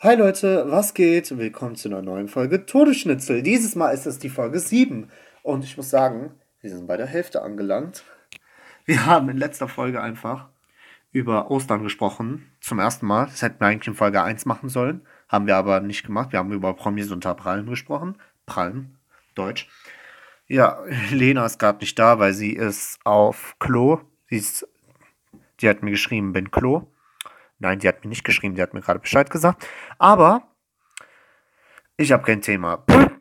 Hi Leute, was geht? Willkommen zu einer neuen Folge Todesschnitzel. Dieses Mal ist es die Folge 7. Und ich muss sagen, wir sind bei der Hälfte angelangt. Wir haben in letzter Folge einfach über Ostern gesprochen. Zum ersten Mal. Das hätten wir eigentlich in Folge 1 machen sollen. Haben wir aber nicht gemacht. Wir haben über Promis unter Prallen gesprochen. Prallen, Deutsch. Ja, Lena ist gerade nicht da, weil sie ist auf Klo. Sie ist, die hat mir geschrieben, bin Klo. Nein, die hat mir nicht geschrieben, die hat mir gerade Bescheid gesagt. Aber ich habe kein Thema.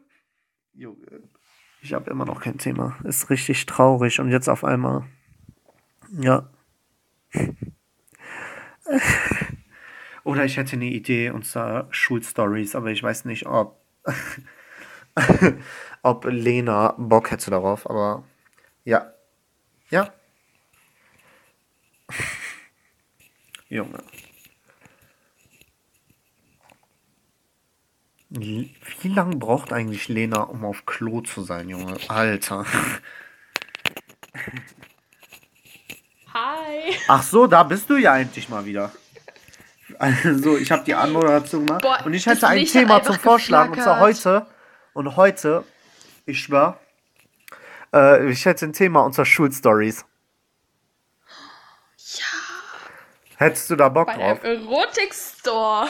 Ich habe immer noch kein Thema. Ist richtig traurig und jetzt auf einmal. Ja. Oder ich hätte eine Idee, und zwar Schulstories, aber ich weiß nicht, ob, ob Lena Bock hätte darauf, aber ja. Ja. Junge. Wie lange braucht eigentlich Lena, um auf Klo zu sein, Junge? Alter. Hi. Ach so, da bist du ja endlich mal wieder. Also, ich habe die Anmoderation gemacht Boah, und ich hätte ein Thema zum Vorschlagen und zwar heute und heute, ich schwör, äh, ich hätte ein Thema unserer Schulstories. Ja. Hättest du da Bock Bei drauf? Erotik-Store.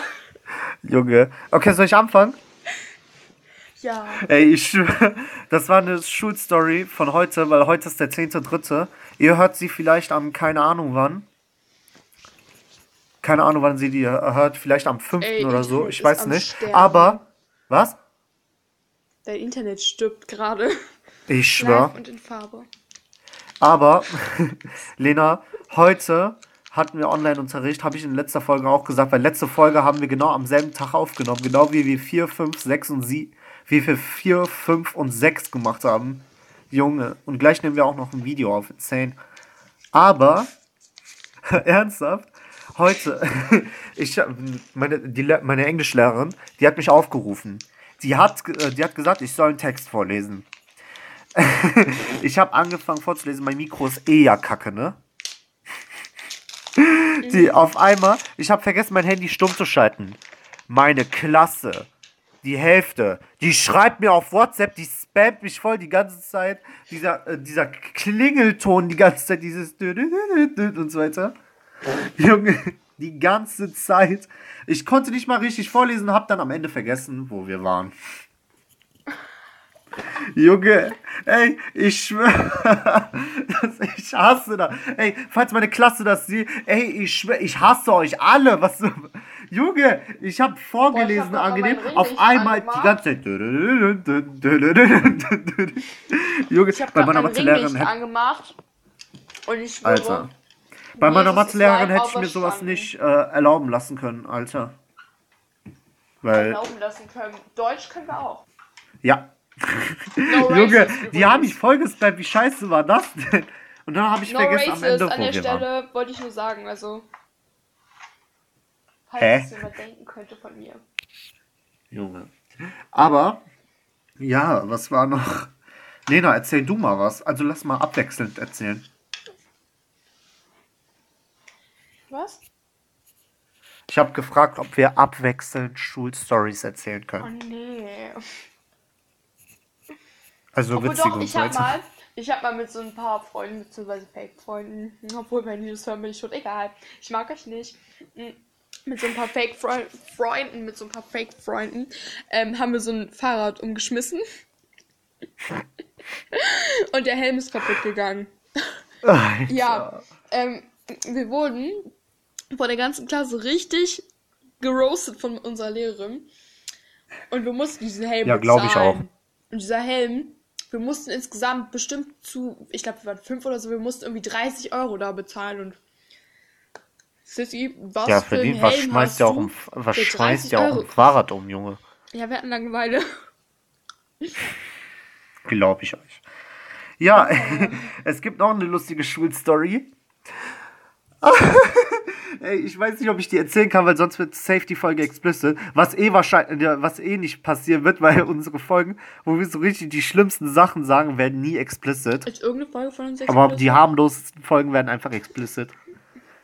Junge. Okay, soll ich anfangen? Ja. Ey, ich schwör, das war eine Schulstory von heute, weil heute ist der 10.3. Ihr hört sie vielleicht am, keine Ahnung wann. Keine Ahnung, wann sie die hört. Vielleicht am 5. Ey, oder so. Ich weiß nicht. Sterben. Aber, was? Dein Internet stirbt gerade. Ich schwör. und in Farbe. Aber, Lena, heute hatten wir Online-Unterricht, habe ich in letzter Folge auch gesagt, weil letzte Folge haben wir genau am selben Tag aufgenommen, genau wie wir 4, 5, 6 und 7, wie wir 4, 5 und 6 gemacht haben. Junge. Und gleich nehmen wir auch noch ein Video auf, 10. Aber, ernsthaft, heute, ich, meine, die, meine Englischlehrerin, die hat mich aufgerufen. Die hat, äh, die hat gesagt, ich soll einen Text vorlesen. ich habe angefangen vorzulesen, mein Mikro ist eh ja kacke, ne? Die auf einmal, ich habe vergessen, mein Handy stumm zu schalten. Meine Klasse, die Hälfte, die schreibt mir auf WhatsApp, die spammt mich voll die ganze Zeit. Dieser, äh, dieser Klingelton die ganze Zeit, dieses und so weiter. Junge, die ganze Zeit. Ich konnte nicht mal richtig vorlesen, hab dann am Ende vergessen, wo wir waren. Junge, ey, ich schwöre, ich hasse das. Ey, falls meine Klasse das sieht, ey, ich schwöre, ich hasse euch alle. Was, Junge, ich habe vorgelesen, Boah, ich hab angenehm, auf einmal die ganze Zeit. Junge, ich bei meiner Mathelehrerin angemacht und ich schwöre, Alter. Bei meiner Mathelehrerin hätte ich mir sowas nicht äh, erlauben lassen können, Alter. Weil. Erlauben lassen können. Deutsch können wir auch. Ja, No Junge, die haben mich vollgespammt. Wie scheiße war das denn? Und dann habe ich no vergessen am Ende An der Stelle wollte ich nur sagen, also. Falls Hä? es jemand denken könnte von mir. Junge. Aber, ja, was war noch? Lena, erzähl du mal was. Also lass mal abwechselnd erzählen. Was? Ich habe gefragt, ob wir abwechselnd Schulstories erzählen können. Oh nee. Also obwohl witzige doch, ich habe mal, ich habe mal mit so ein paar Freunden, beziehungsweise Fake-Freunden, obwohl wenn die das hören, bin ich schon egal. Ich mag euch nicht. Hm, mit so ein paar Fake-Freunden, mit so ein paar Fake-Freunden, ähm, haben wir so ein Fahrrad umgeschmissen. Und der Helm ist kaputt gegangen. Alter. Ja, ähm, wir wurden vor der ganzen Klasse richtig geroastet von unserer Lehrerin. Und wir mussten diesen Helm Ja, glaube ich auch. Und dieser Helm wir mussten insgesamt bestimmt zu, ich glaube, wir waren fünf oder so, wir mussten irgendwie 30 Euro da bezahlen und Sissy, was ja, für den, was schmeißt ja auch um, was schmeißt ja auch ein Fahrrad um, Junge? Ja, wir hatten Langeweile. Glaube ich euch. Ja, es gibt noch eine lustige Schulstory. Ey, ich weiß nicht, ob ich die erzählen kann, weil sonst wird safe die Folge explicit. Was eh wahrscheinlich, was eh nicht passieren wird, weil unsere Folgen, wo wir so richtig die schlimmsten Sachen sagen, werden nie explicit. Ist irgendeine Folge von uns explicit? Aber die harmlosesten Folgen werden einfach explicit.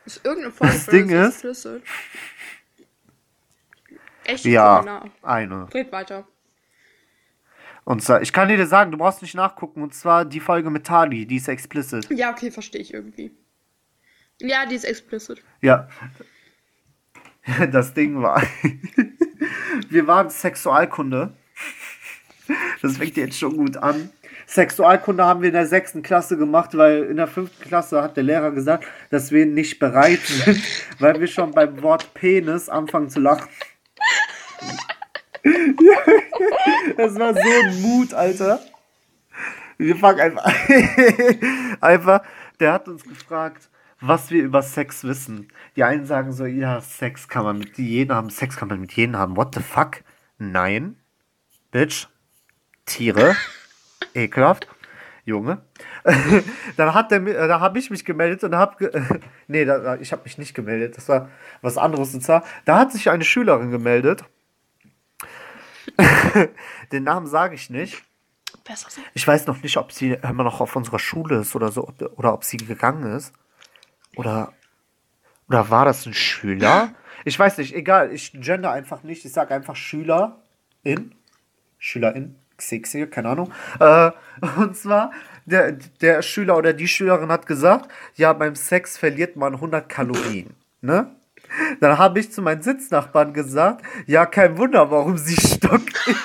Ist irgendeine Folge das von Ding uns ist, explicit? Echt? Ja, mal nach. eine. Red weiter. Und zwar, ich kann dir sagen, du brauchst nicht nachgucken. Und zwar die Folge mit Tali, die ist explicit. Ja, okay, verstehe ich irgendwie. Ja, die ist explicit. Ja. Das Ding war. Wir waren Sexualkunde. Das fängt jetzt schon gut an. Sexualkunde haben wir in der sechsten Klasse gemacht, weil in der fünften Klasse hat der Lehrer gesagt, dass wir nicht bereit sind, weil wir schon beim Wort Penis anfangen zu lachen. Das war so ein Mut, Alter. Wir fangen einfach. einfach, der hat uns gefragt, was wir über Sex wissen. Die einen sagen so, ja, Sex kann man mit jedem haben, Sex kann man mit jedem haben. What the fuck? Nein. Bitch. Tiere. Ekelhaft. Junge. dann hat der, äh, da habe ich mich gemeldet und habe, ge nee, da, ich habe mich nicht gemeldet. Das war was anderes. Und zwar, da hat sich eine Schülerin gemeldet. Den Namen sage ich nicht. Besser so. Ich weiß noch nicht, ob sie immer noch auf unserer Schule ist oder so, oder ob sie gegangen ist. Oder, oder war das ein Schüler? Ich weiß nicht, egal, ich gender einfach nicht, ich sage einfach Schülerin. Schülerin, Xixi, keine Ahnung. Äh, und zwar, der, der Schüler oder die Schülerin hat gesagt, ja, beim Sex verliert man 100 Kalorien. Ne? Dann habe ich zu meinen Sitznachbarn gesagt, ja, kein Wunder, warum sie stock ist.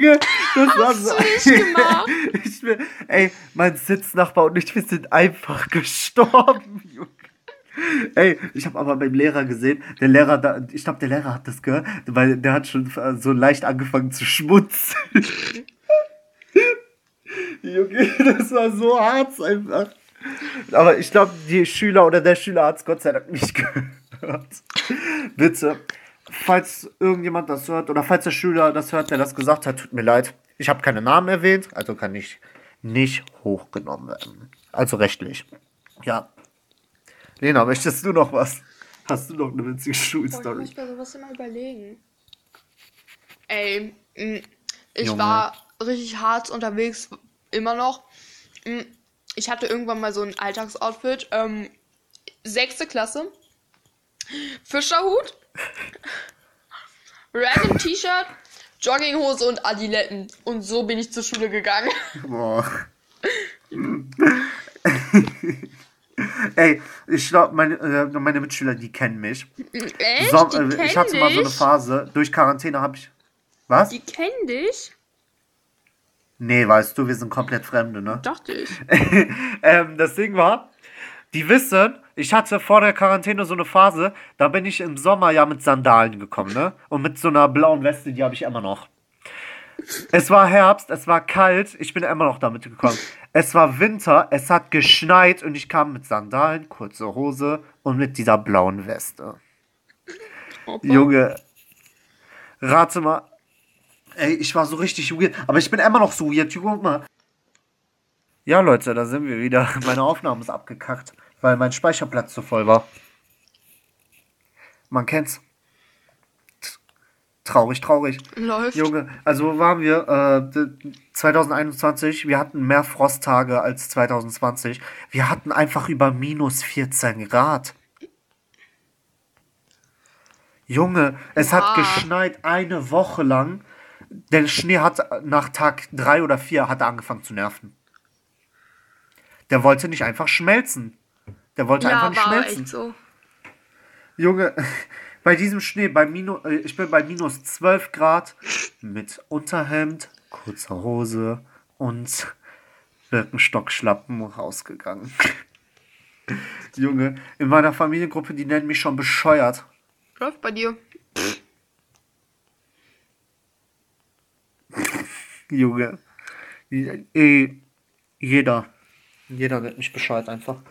Junge, das war so. du nicht gemacht? Ich bin, ey, mein Sitznachbar und ich, wir sind einfach gestorben, Junge. Ey, ich habe aber beim Lehrer gesehen, der Lehrer, da, ich glaube, der Lehrer hat das gehört, weil der hat schon äh, so leicht angefangen zu schmutzen. Junge, das war so hart einfach. Aber ich glaube, die Schüler oder der Schüler hat es Gott sei Dank nicht gehört. Bitte, falls irgendjemand das hört oder falls der Schüler das hört, der das gesagt hat, tut mir leid. Ich habe keine Namen erwähnt, also kann ich nicht hochgenommen werden. Also rechtlich. Ja. Lena, möchtest du noch was? Hast du noch eine witzige Boah, ich Schulstory? muss mir sowas immer überlegen. Ey, mh, ich Junge. war richtig hart unterwegs, immer noch. Mh, Ich hatte irgendwann mal so ein Alltagsoutfit. Ähm, sechste Klasse. Fischerhut. Random T-Shirt. Jogginghose und Adiletten. Und so bin ich zur Schule gegangen. Boah. Ey, ich glaube, meine, äh, meine Mitschüler, die kennen mich. Echt? So, äh, ich hatte mal so eine dich? Phase, durch Quarantäne habe ich. Was? Die kennen dich? Nee, weißt du, wir sind komplett Fremde, ne? Dachte ich. ähm, das Ding war, die wissen, ich hatte vor der Quarantäne so eine Phase, da bin ich im Sommer ja mit Sandalen gekommen, ne? Und mit so einer blauen Weste, die habe ich immer noch. Es war Herbst, es war kalt, ich bin immer noch damit gekommen. Es war Winter, es hat geschneit und ich kam mit Sandalen, kurze Hose und mit dieser blauen Weste. Opa. Junge, rate mal. Ey, ich war so richtig weird. Aber ich bin immer noch so weird. Guck mal. Ja, Leute, da sind wir wieder. Meine Aufnahme ist abgekackt, weil mein Speicherplatz zu voll war. Man kennt's. Traurig, traurig. Läuft. Junge, also wo waren wir? Äh, d- 2021, wir hatten mehr Frosttage als 2020. Wir hatten einfach über minus 14 Grad. Junge, es hat Wow. geschneit eine Woche lang. Der Schnee hat nach Tag drei oder vier hat er angefangen zu nerven. Der wollte nicht einfach schmelzen. Der wollte einfach Ja, nicht war schmelzen. echt so. Junge, bei diesem Schnee, bei Minu äh, ich bin bei minus 12 Grad mit Unterhemd, kurzer Hose und Birkenstockschlappen rausgegangen. Junge, in meiner Familiengruppe, die nennen mich schon bescheuert. Läuft bei dir. Junge. Eh, jeder. Jeder nennt mich Bescheid einfach.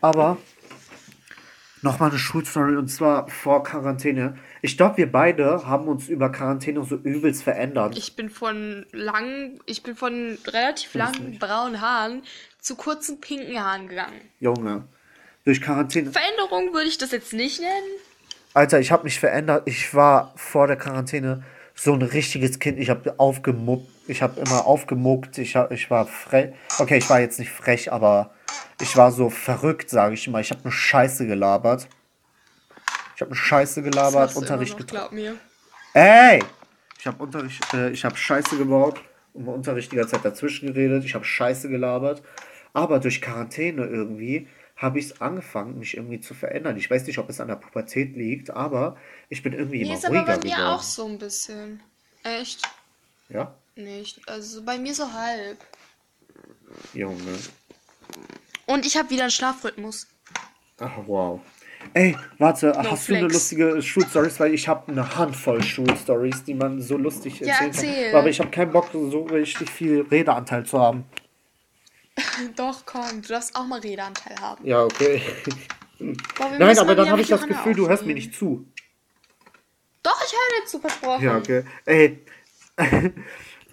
Aber nochmal eine Schulstory und zwar vor Quarantäne. Ich glaube, wir beide haben uns über Quarantäne so übelst verändert. Ich bin von lang, ich bin von relativ langen braunen Haaren zu kurzen pinken Haaren gegangen. Junge. Durch Quarantäne. Veränderung würde ich das jetzt nicht nennen. Alter, ich habe mich verändert. Ich war vor der Quarantäne so ein richtiges Kind. Ich habe aufgemuppt Ich habe immer aufgemuckt. Ich, hab, ich war frech. Okay, ich war jetzt nicht frech, aber ich war so verrückt, sage ich immer. Ich habe eine Scheiße gelabert. Ich habe eine Scheiße gelabert, Unterricht mir. Ey! Ich habe Unterricht, äh, ich habe Scheiße gebaut und im Unterricht die ganze Zeit dazwischen geredet. Ich habe Scheiße gelabert. Aber durch Quarantäne irgendwie habe ich es angefangen, mich irgendwie zu verändern. Ich weiß nicht, ob es an der Pubertät liegt, aber ich bin irgendwie nee, immer ist ruhiger aber bei mir geworden. auch so ein bisschen. Echt? Ja? Nicht. Also bei mir so halb. Junge. Und ich habe wieder einen Schlafrhythmus. Ach, wow. Ey, warte, no hast flex. du eine lustige Schulstories? Weil ich habe eine Handvoll Schulstories, die man so lustig erzählen ja, erzähl. kann. Aber ich habe keinen Bock, so richtig viel Redeanteil zu haben. Doch, komm, du darfst auch mal Redeanteil haben. Ja, okay. Boah, Nein, aber dann habe ich das Gefühl, du hörst mir nicht zu. Doch, ich höre dir zu, versprochen. Ja, okay. Ey,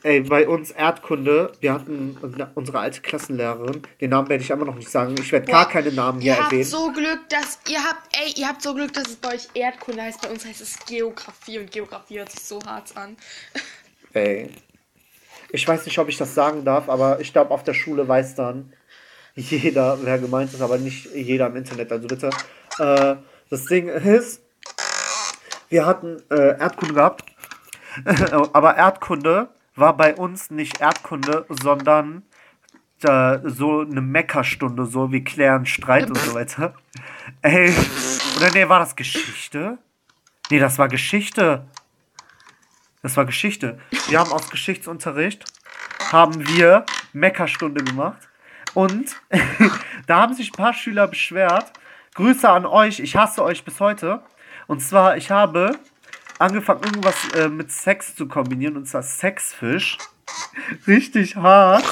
ey, bei uns Erdkunde, wir hatten unsere alte Klassenlehrerin, den Namen werde ich aber noch nicht sagen. Ich werde gar keine Namen hier erwähnen. Ihr habt so Glück, dass ihr habt, ey, ihr habt so Glück, dass es bei euch Erdkunde heißt. Bei uns heißt es Geografie und Geografie hört sich so hart an. Ey, ich weiß nicht, ob ich das sagen darf, aber ich glaube, auf der Schule weiß dann jeder, wer gemeint ist, aber nicht jeder im Internet. Also bitte. Äh, das Ding ist, wir hatten äh, Erdkunde gehabt, aber Erdkunde war bei uns nicht Erdkunde, sondern äh, so eine Meckerstunde, so wie klären Streit und so weiter. Ey, oder nee, war das Geschichte? Nee, das war Geschichte. Das war Geschichte. Wir haben aus Geschichtsunterricht haben wir Meckerstunde gemacht. Und da haben sich ein paar Schüler beschwert. Grüße an euch, ich hasse euch bis heute. Und zwar, ich habe angefangen, irgendwas äh, mit Sex zu kombinieren, und zwar Sexfisch. Richtig hart.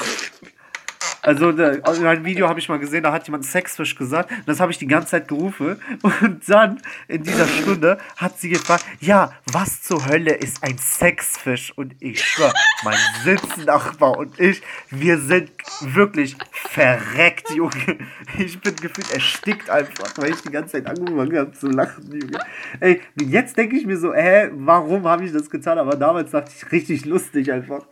Also in einem Video habe ich mal gesehen, da hat jemand Sexfisch gesagt. Das habe ich die ganze Zeit gerufen. Und dann in dieser Stunde hat sie gefragt, ja, was zur Hölle ist ein Sexfisch? Und ich schwör, mein Sitznachbar und ich, wir sind wirklich verreckt, Junge. Ich bin gefühlt erstickt einfach, weil ich die ganze Zeit angefangen habe zu lachen, Junge. Ey, jetzt denke ich mir so, hä, warum habe ich das getan? Aber damals dachte ich richtig lustig einfach.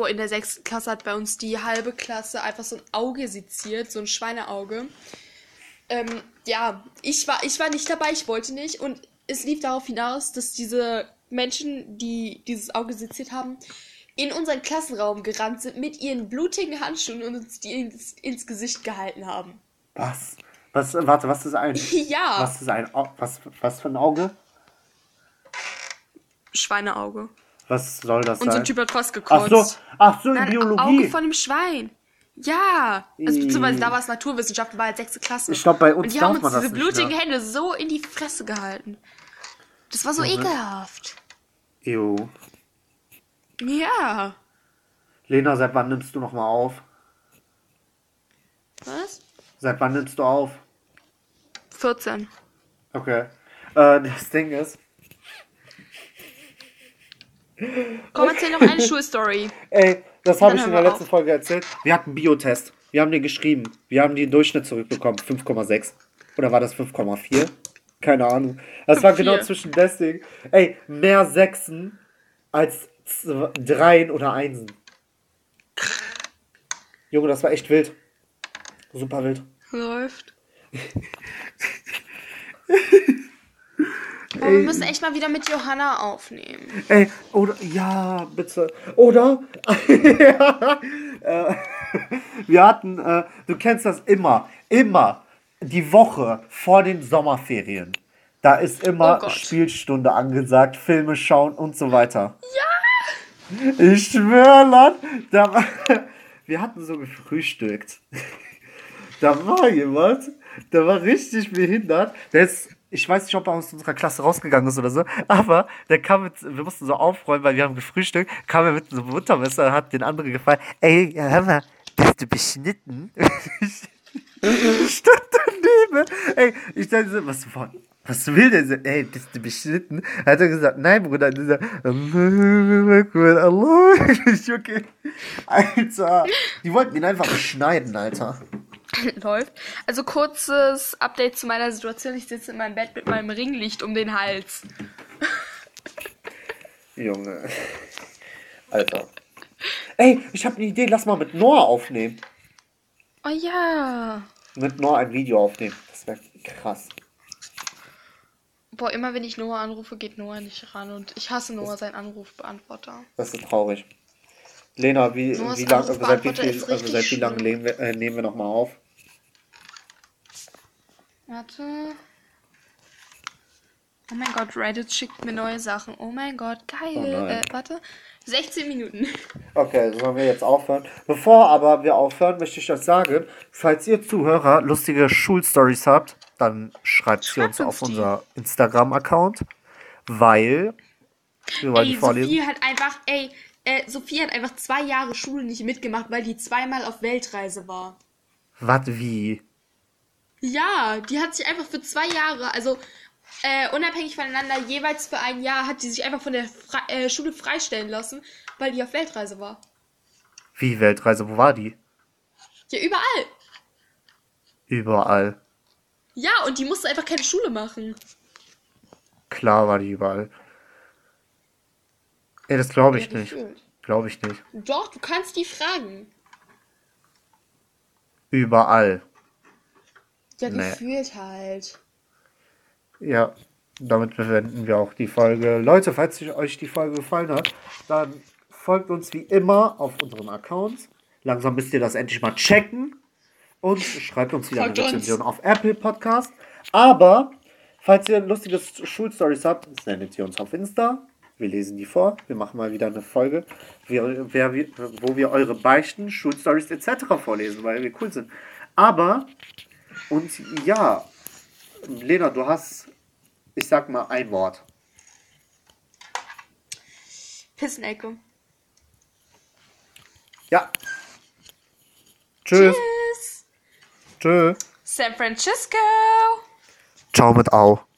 Boah, in der sechsten Klasse hat bei uns die halbe Klasse einfach so ein Auge seziert, so ein Schweineauge. Ähm, ja, ich war, ich war nicht dabei, ich wollte nicht. Und es lief darauf hinaus, dass diese Menschen, die dieses Auge seziert haben, in unseren Klassenraum gerannt sind mit ihren blutigen Handschuhen und uns die ins, ins Gesicht gehalten haben. Was? Was, warte, was ist ein. ja. Was ist ein. Was, was für ein Auge? Schweineauge. Was soll das Unser sein? Typ hat fast gekotzt. Ach so, ach so, in Nein, Biologie. Auge von dem Schwein. Ja, also beziehungsweise da war es Naturwissenschaften, war halt sechste Klasse. Ich glaube, bei uns Und die haben uns diese blutigen Hände so in die Fresse gehalten. Das war so ja, ekelhaft. Jo. Ja. Lena, seit wann nimmst du nochmal auf? Was? Seit wann nimmst du auf? 14. Okay. Äh, das Ding ist, Komm, erzähl noch eine Schulstory. Ey, das habe ich in der letzten auf. Folge erzählt. Wir hatten Biotest. Wir haben den geschrieben. Wir haben den Durchschnitt zurückbekommen. 5,6. Oder war das 5,4? Keine Ahnung. Das war genau zwischen deswegen. Ey, mehr Sechsen als Dreien oder Einsen. Junge, das war echt wild. Super wild. Läuft. Aber wir müssen echt mal wieder mit Johanna aufnehmen. Ey, oder, ja, bitte. Oder, ja, äh, wir hatten, äh, du kennst das immer, immer, die Woche vor den Sommerferien. Da ist immer oh Spielstunde angesagt, Filme schauen und so weiter. Ja! Ich schwöre, Land, da, wir hatten so gefrühstückt. Da war jemand, der war richtig behindert. Der ist ich weiß nicht, ob er aus unserer Klasse rausgegangen ist oder so, aber der kam mit, wir mussten so aufräumen, weil wir haben gefrühstückt, kam er mit so einem Buttermesser, hat den anderen gefallen, ey, hör mal, bist du beschnitten? ich stand daneben, ey, ich dachte so, was, was will der so? Ey, bist du beschnitten? Hat er gesagt, nein, Bruder. Dieser, Allah, okay. Alter, die wollten ihn einfach beschneiden, Alter. läuft. Also kurzes Update zu meiner Situation. Ich sitze in meinem Bett mit meinem Ringlicht um den Hals. Junge. Alter. Ey, ich habe eine Idee, lass mal mit Noah aufnehmen. Oh ja. Mit Noah ein Video aufnehmen. Das wäre krass. Boah, immer wenn ich Noah anrufe, geht Noah nicht ran. Und ich hasse Noah, seinen Anrufbeantworter. Das ist traurig. Lena, wie, wie lang, seit wie, viel, also seit wie lange schlimm. nehmen wir, äh, nehmen wir nochmal auf? Warte. Oh mein Gott, Reddit schickt mir neue Sachen. Oh mein Gott, geil. Oh äh, warte. 16 Minuten. Okay, sollen wir jetzt aufhören? Bevor aber wir aufhören, möchte ich euch sagen, falls ihr Zuhörer lustige Schulstories habt, dann schreibt sie Schreibt uns auf uns die. unser Instagram-Account, weil wir wollen die Ey, vorlesen. Sophie hat einfach, ey, äh, Sophie hat einfach zwei Jahre Schule nicht mitgemacht, weil die zweimal auf Weltreise war. Was wie? Ja, die hat sich einfach für zwei Jahre, also äh, unabhängig voneinander, jeweils für ein Jahr, hat die sich einfach von der Fre äh, Schule freistellen lassen, weil die auf Weltreise war. Wie Weltreise? Wo war die? Ja, überall. Überall. Ja, und die musste einfach keine Schule machen. Klar war die überall. Ey, das glaube ich Ja, nicht. Glaube ich nicht. Doch, du kannst die fragen. Überall. Ja, Nee. gefühlt halt. Ja, damit bewenden wir auch die Folge. Leute, falls euch die Folge gefallen hat, dann folgt uns wie immer auf unseren Accounts. Langsam müsst ihr das endlich mal checken. Und schreibt uns wieder Folgt eine. Rezension auf Apple Podcast. Aber, falls ihr lustige Schulstories habt, sendet sie uns auf Insta. Wir lesen die vor. Wir machen mal wieder eine Folge, wer, wer, wo wir eure Beichten, Schulstories etc. vorlesen, weil wir cool sind. Aber, und ja, Lena, du hast, ich sag mal ein Wort. Pissenecke. Ja. Tschüss. Tschüss. Tschüss. San Francisco. Ciao mit Au.